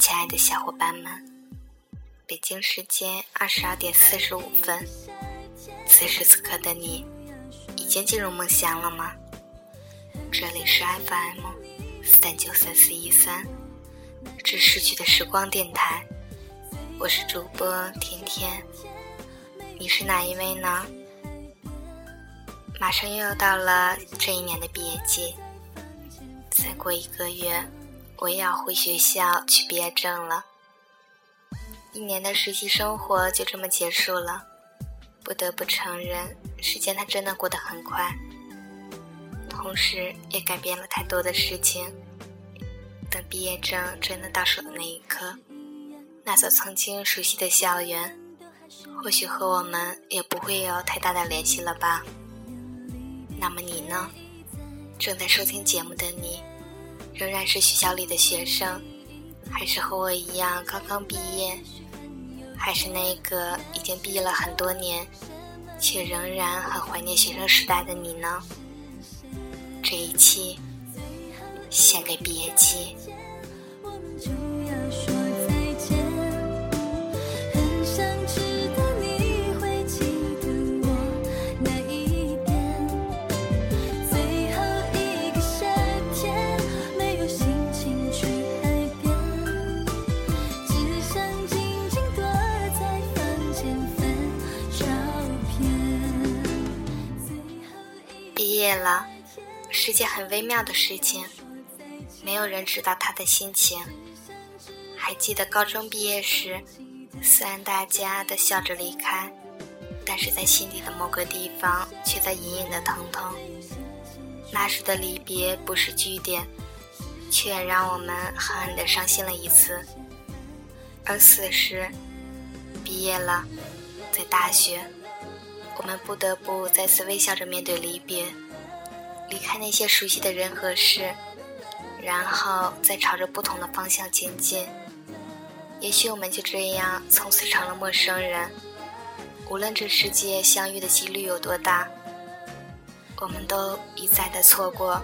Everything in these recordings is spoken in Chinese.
亲爱的小伙伴们，北京时间二十二点四十五分，此时此刻的你，已经进入梦乡了吗？这里是 FM 三九三四一三，致逝去的时光电台，我是主播甜甜，你是哪一位呢？马上又要到了这一年的毕业季，再过一个月，我也要回学校取毕业证了。一年的实习生活就这么结束了，不得不承认，时间它真的过得很快。同时也改变了太多的事情。等毕业证真的到手的那一刻，那所曾经熟悉的校园，或许和我们也不会有太大的联系了吧。那么你呢？正在收听节目的你，仍然是学校里的学生，还是和我一样刚刚毕业，还是那个已经毕业了很多年，却仍然很怀念学生时代的你呢？这一期献给毕业季。毕业了，是件很微妙的事情，没有人知道他的心情。还记得高中毕业时，虽然大家都笑着离开，但是在心底的某个地方却在隐隐的疼痛。那时的离别不是句点，却也让我们狠狠的伤心了一次。而此时，毕业了，在大学，我们不得不再次微笑着面对离别。离开那些熟悉的人和事，然后再朝着不同的方向前进。也许我们就这样从此成了陌生人。无论这世界相遇的几率有多大，我们都一再的错过。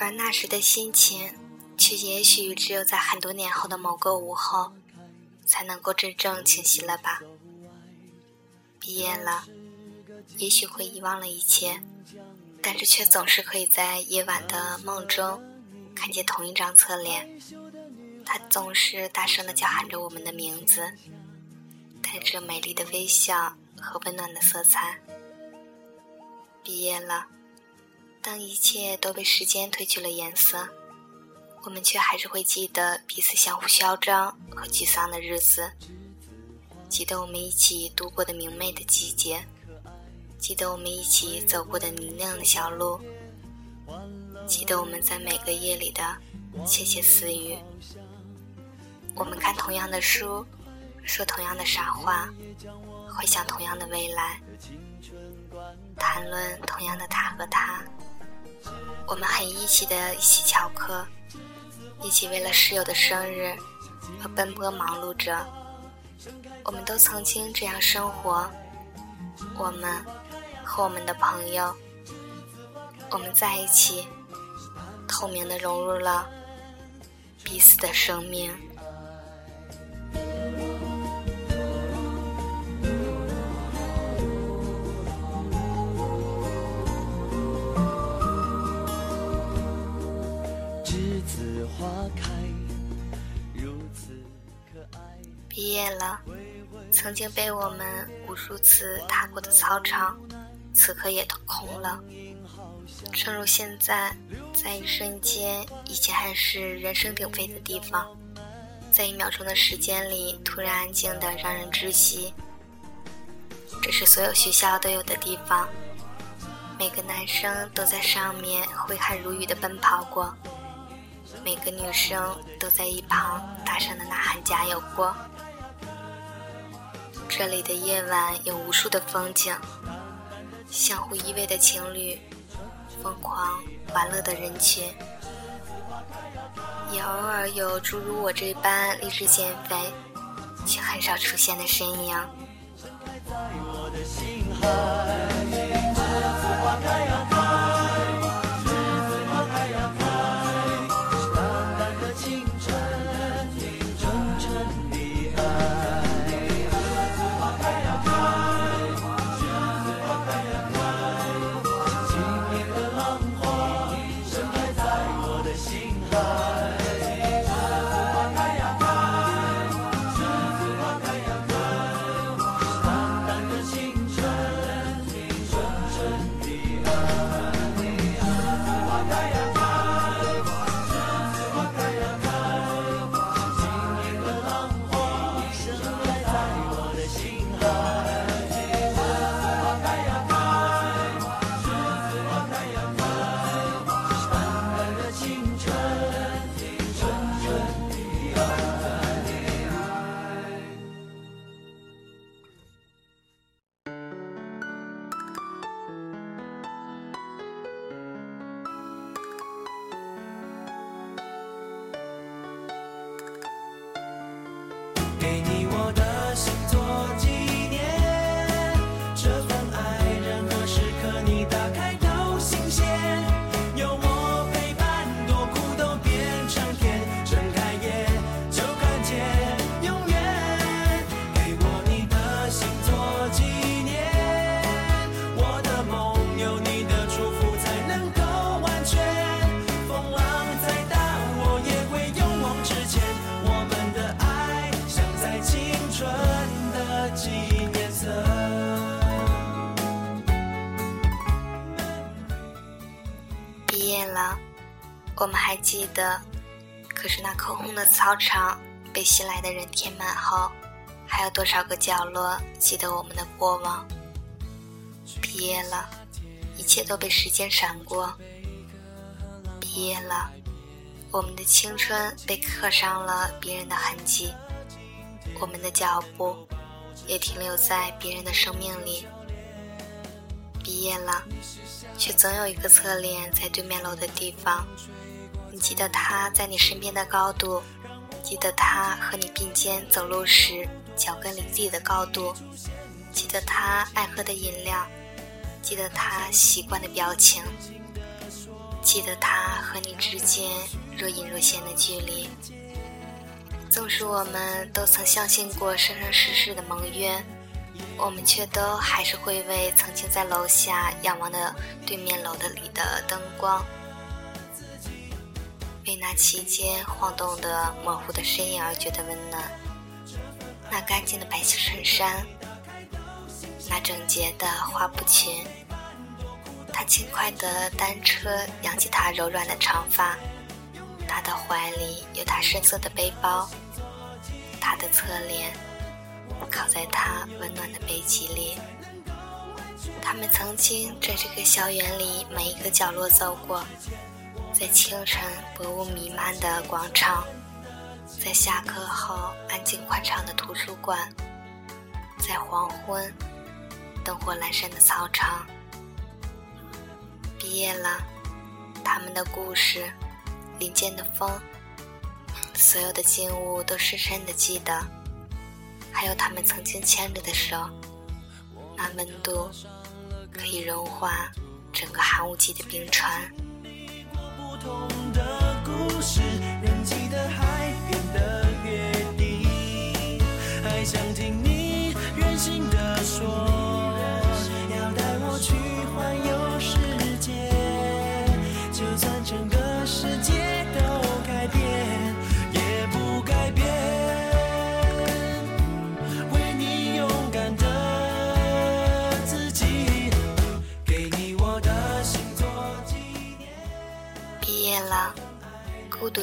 而那时的心情，却也许只有在很多年后的某个午后，才能够真正清晰了吧。毕业了，也许会遗忘了一切，但是却总是可以在夜晚的梦中，看见同一张侧脸，他总是大声的叫喊着我们的名字，带着美丽的微笑和温暖的色彩。毕业了。当一切都被时间褪去了颜色，我们却还是会记得彼此相互嚣张和沮丧的日子，记得我们一起度过的明媚的季节，记得我们一起走过的泥泞的小路，记得我们在每个夜里的窃窃私语。我们看同样的书，说同样的傻话，回想同样的未来，谈论同样的他和她。我们很义气的一起翘课，一起为了室友的生日而奔波忙碌着。我们都曾经这样生活，我们和我们的朋友，我们在一起，透明的融入了彼此的生命。了，曾经被我们无数次踏过的操场，此刻也都空了。正如现在，在一瞬间，以前还是人声鼎沸的地方，在一秒钟的时间里，突然安静的让人窒息。这是所有学校都有的地方，每个男生都在上面挥汗如雨的奔跑过，每个女生都在一旁大声的呐喊加油过。这里的夜晚有无数的风景，相互依偎的情侣，疯狂玩乐的人群，也偶尔有诸如我这般励志减肥却很少出现的身影。我们还记得，可是那空空的操场被新来的人填满后，还有多少个角落记得我们的过往？毕业了，一切都被时间闪过。毕业了，我们的青春被刻上了别人的痕迹，我们的脚步也停留在别人的生命里。毕业了。却总有一个侧脸在对面楼的地方。记得他在你身边的高度，记得他和你并肩走路时脚跟离地的高度，记得他爱喝的饮料，记得他习惯的表情，记得他和你之间若隐若现的距离。纵使我们都曾相信过生生世世的盟约。我们却都还是会为曾经在楼下仰望的对面楼的里的灯光，为那其间晃动的模糊的身影而觉得温暖。那干净的白色衬衫，那整洁的花布裙，他轻快的单车扬起他柔软的长发，他的怀里有他深色的背包，他的侧脸。靠在他温暖的背脊里，他们曾经在这个校园里每一个角落走过，在清晨薄雾弥漫的广场，在下课后安静宽敞的图书馆，在黄昏灯火阑珊的操场。毕业了，他们的故事，林间的风，所有的景物都深深的记得。还有他们曾经牵着的手，那温度可以融化整个寒武纪的冰川。不同的故事，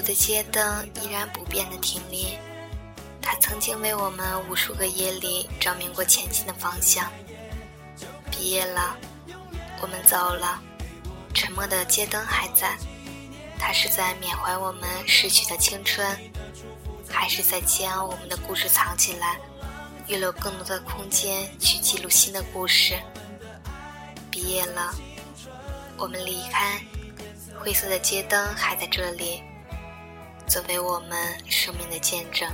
的街灯依然不变的挺立。它曾经为我们无数个夜里照明过前进的方向。毕业了，我们走了，沉默的街灯还在。它是在缅怀我们逝去的青春，还是在将我们的故事藏起来，预留更多的空间去记录新的故事？毕业了，我们离开。灰色的街灯还在这里，作为我们生命的见证。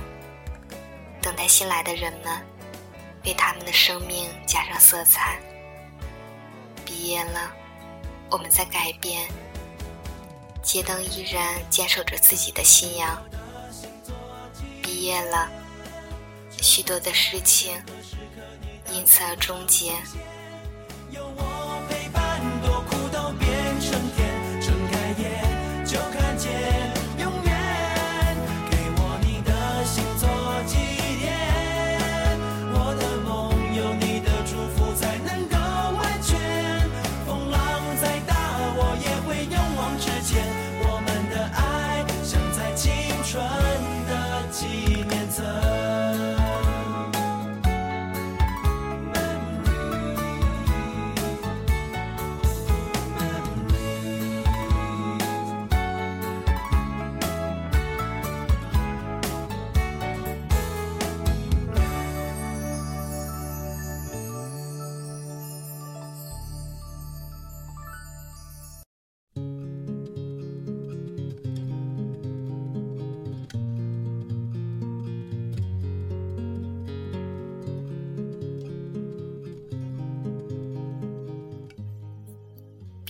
等待新来的人们，为他们的生命加上色彩。毕业了，我们在改变。街灯依然坚守着自己的信仰。毕业了，许多的事情因此而终结。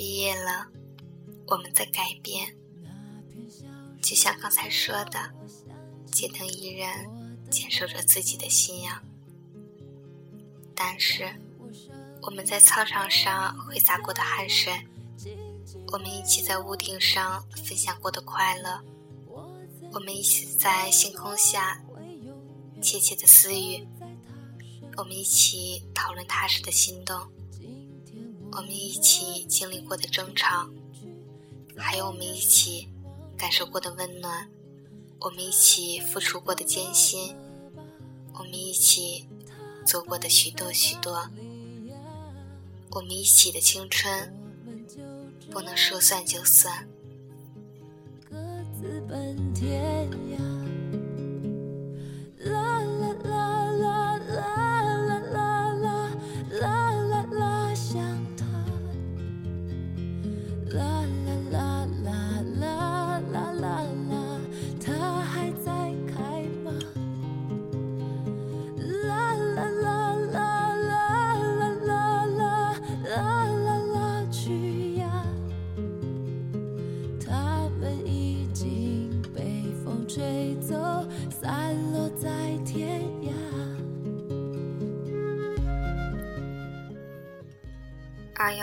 毕业了，我们在改变。就像刚才说的，街灯依然坚守着自己的信仰，但是我们在操场上挥洒过的汗水，我们一起在屋顶上分享过的快乐，我们一起在星空下窃窃的私语，我们一起讨论踏实的心动。我们一起经历过的争吵，还有我们一起感受过的温暖，我们一起付出过的艰辛，我们一起做过的许多许多，我们一起的青春，不能说算就算。各自奔天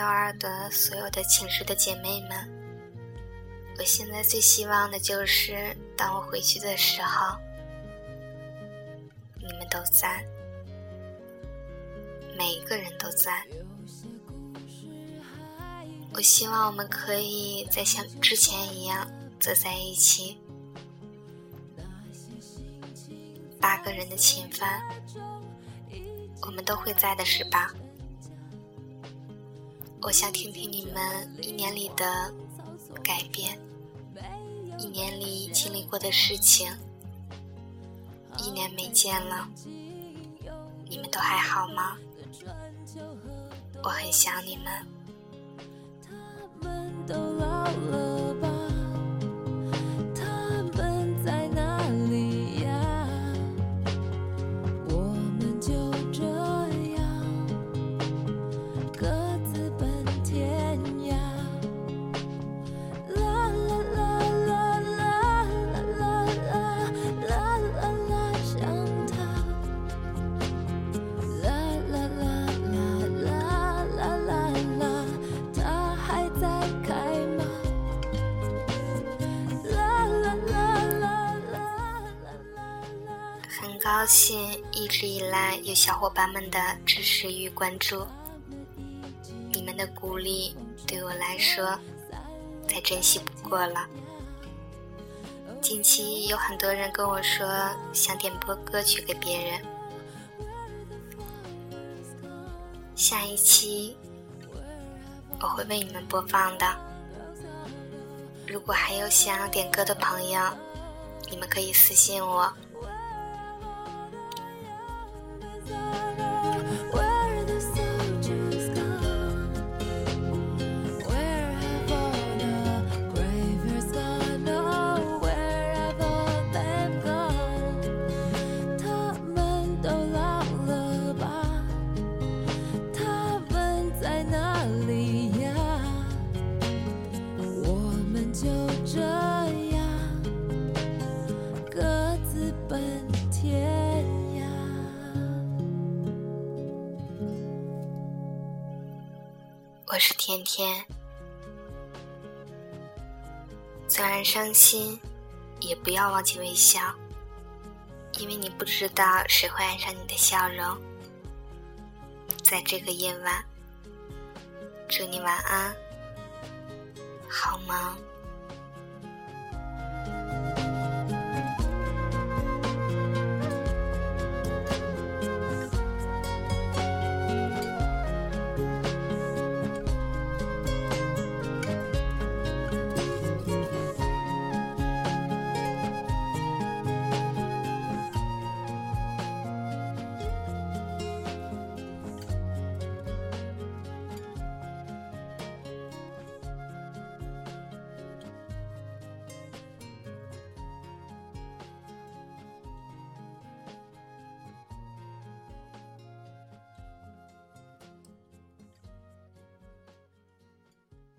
幺二的所有的寝室的姐妹们，我现在最希望的就是，当我回去的时候，你们都在，每一个人都在。我希望我们可以再像之前一样坐在一起，八个人的寝饭，我们都会在的是吧？我想听听你们一年里的改变，一年里经历过的事情。一年没见了，你们都还好吗？我很想你们。高兴一直以来有小伙伴们的支持与关注，你们的鼓励对我来说再珍惜不过了。近期有很多人跟我说想点播歌曲给别人，下一期我会为你们播放的。如果还有想要点歌的朋友，你们可以私信我。我是天天，虽然伤心，也不要忘记微笑，因为你不知道谁会爱上你的笑容。在这个夜晚，祝你晚安，好梦。